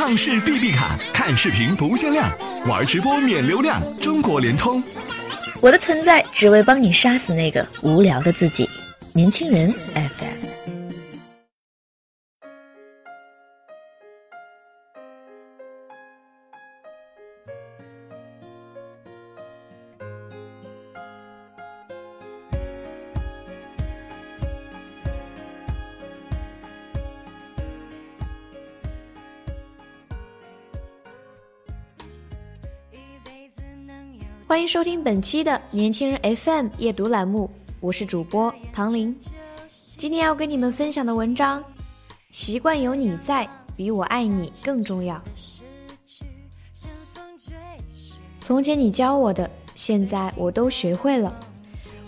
畅视 B B 卡，看视频不限量，玩直播免流量，中国联通。我的存在只为帮你杀死那个无聊的自己。年轻人 FM。欢迎收听本期的年轻人 FM 夜读栏目，我是主播唐林。今天要跟你们分享的文章，习惯有你在，比我爱你更重要。从前你教我的，现在我都学会了。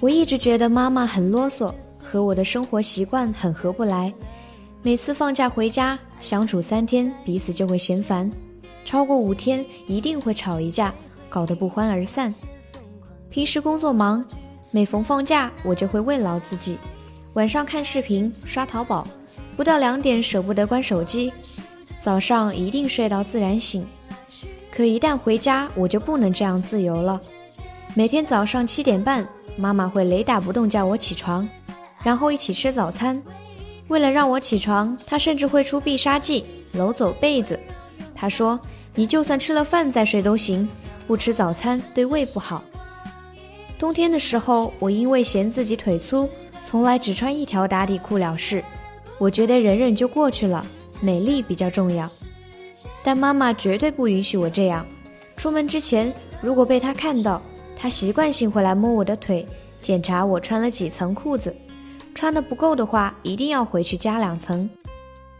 我一直觉得妈妈很啰嗦，和我的生活习惯很合不来。每次放假回家，相处三天，彼此就会嫌烦；超过五天，一定会吵一架。搞得不欢而散。平时工作忙，每逢放假我就会慰劳自己，晚上看视频、刷淘宝，不到两点舍不得关手机，早上一定睡到自然醒。可一旦回家，我就不能这样自由了。每天早上七点半，妈妈会雷打不动叫我起床，然后一起吃早餐。为了让我起床，她甚至会出必杀技，搂走被子。她说：“你就算吃了饭再睡都行。”不吃早餐对胃不好。冬天的时候，我因为嫌自己腿粗，从来只穿一条打底裤了事。我觉得忍忍就过去了，美丽比较重要。但妈妈绝对不允许我这样。出门之前，如果被她看到，她习惯性会来摸我的腿，检查我穿了几层裤子，穿的不够的话，一定要回去加两层。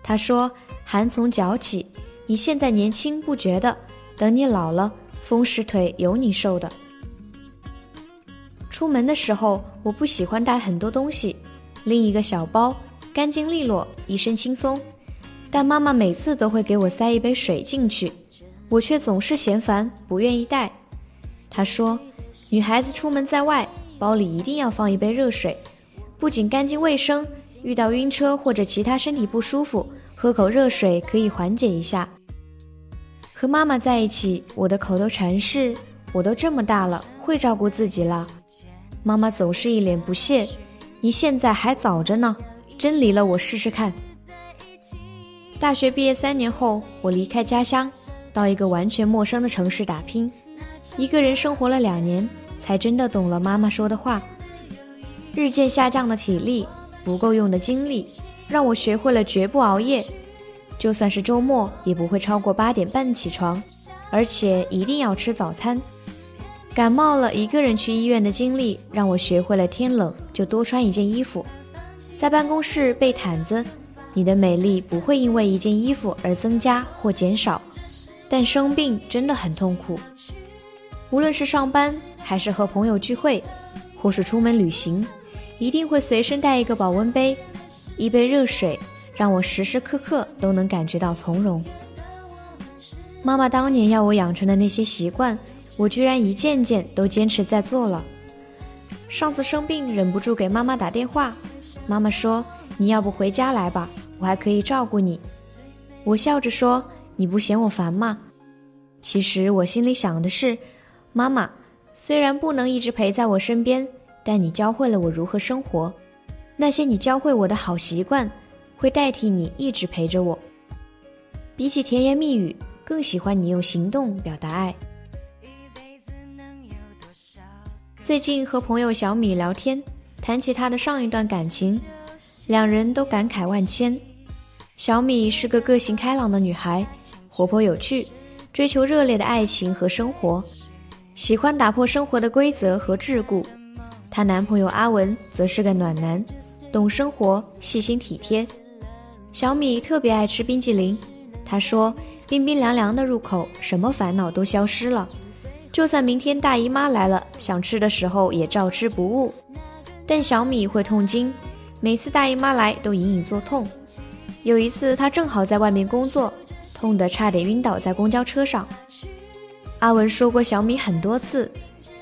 她说：“寒从脚起，你现在年轻不觉得，等你老了。”风湿腿有你受的。出门的时候，我不喜欢带很多东西，拎一个小包，干净利落，一身轻松。但妈妈每次都会给我塞一杯水进去，我却总是嫌烦，不愿意带。她说，女孩子出门在外，包里一定要放一杯热水，不仅干净卫生，遇到晕车或者其他身体不舒服，喝口热水可以缓解一下。和妈妈在一起，我的口头禅是：“我都这么大了，会照顾自己了。”妈妈总是一脸不屑：“你现在还早着呢，真离了我试试看。”大学毕业三年后，我离开家乡，到一个完全陌生的城市打拼，一个人生活了两年，才真的懂了妈妈说的话。日渐下降的体力，不够用的精力，让我学会了绝不熬夜。就算是周末，也不会超过八点半起床，而且一定要吃早餐。感冒了，一个人去医院的经历让我学会了天冷就多穿一件衣服。在办公室备毯子，你的美丽不会因为一件衣服而增加或减少，但生病真的很痛苦。无论是上班，还是和朋友聚会，或是出门旅行，一定会随身带一个保温杯，一杯热水。让我时时刻刻都能感觉到从容。妈妈当年要我养成的那些习惯，我居然一件件都坚持在做了。上次生病，忍不住给妈妈打电话，妈妈说：“你要不回家来吧，我还可以照顾你。”我笑着说：“你不嫌我烦吗？”其实我心里想的是：“妈妈，虽然不能一直陪在我身边，但你教会了我如何生活，那些你教会我的好习惯。”会代替你一直陪着我。比起甜言蜜语，更喜欢你用行动表达爱。最近和朋友小米聊天，谈起他的上一段感情，两人都感慨万千。小米是个个性开朗的女孩，活泼有趣，追求热烈的爱情和生活，喜欢打破生活的规则和桎梏。她男朋友阿文则是个暖男，懂生活，细心体贴。小米特别爱吃冰激凌，她说：“冰冰凉凉的入口，什么烦恼都消失了。就算明天大姨妈来了，想吃的时候也照吃不误。”但小米会痛经，每次大姨妈来都隐隐作痛。有一次，她正好在外面工作，痛得差点晕倒在公交车上。阿文说过小米很多次，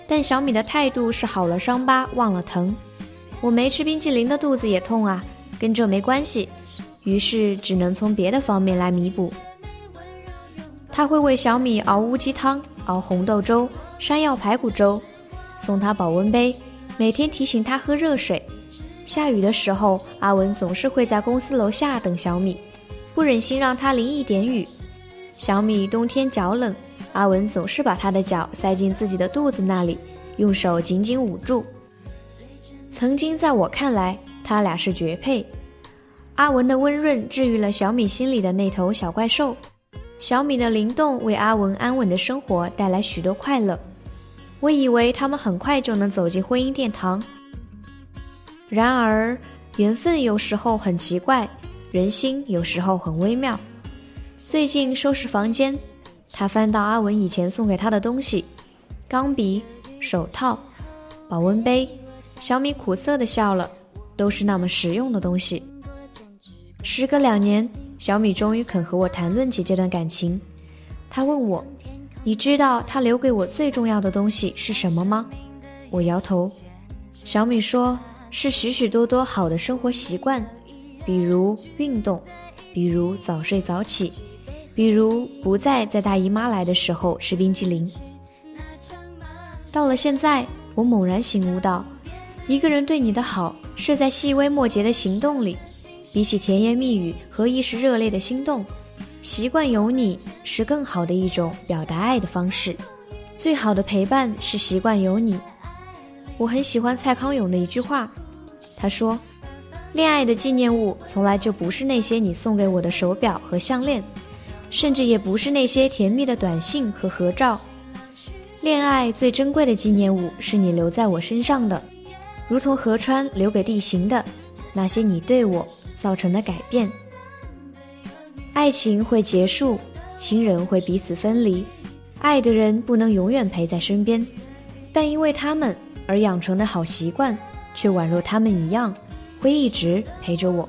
但小米的态度是好了伤疤忘了疼。我没吃冰激凌的肚子也痛啊，跟这没关系。于是只能从别的方面来弥补。他会为小米熬乌鸡汤、熬红豆粥、山药排骨粥，送他保温杯，每天提醒他喝热水。下雨的时候，阿文总是会在公司楼下等小米，不忍心让他淋一点雨。小米冬天脚冷，阿文总是把他的脚塞进自己的肚子那里，用手紧紧捂住。曾经在我看来，他俩是绝配。阿文的温润治愈了小米心里的那头小怪兽，小米的灵动为阿文安稳的生活带来许多快乐。我以为他们很快就能走进婚姻殿堂，然而缘分有时候很奇怪，人心有时候很微妙。最近收拾房间，他翻到阿文以前送给他的东西：钢笔、手套、保温杯。小米苦涩的笑了，都是那么实用的东西。时隔两年，小米终于肯和我谈论起这段感情。他问我：“你知道他留给我最重要的东西是什么吗？”我摇头。小米说：“是许许多多好的生活习惯，比如运动，比如早睡早起，比如不再在大姨妈来的时候吃冰淇淋。”到了现在，我猛然醒悟到。一个人对你的好，是在细微末节的行动里。比起甜言蜜语和一时热烈的心动，习惯有你是更好的一种表达爱的方式。最好的陪伴是习惯有你。我很喜欢蔡康永的一句话，他说：“恋爱的纪念物从来就不是那些你送给我的手表和项链，甚至也不是那些甜蜜的短信和合照。恋爱最珍贵的纪念物是你留在我身上的。”如同河川留给地形的那些你对我造成的改变。爱情会结束，亲人会彼此分离，爱的人不能永远陪在身边，但因为他们而养成的好习惯，却宛若他们一样，会一直陪着我。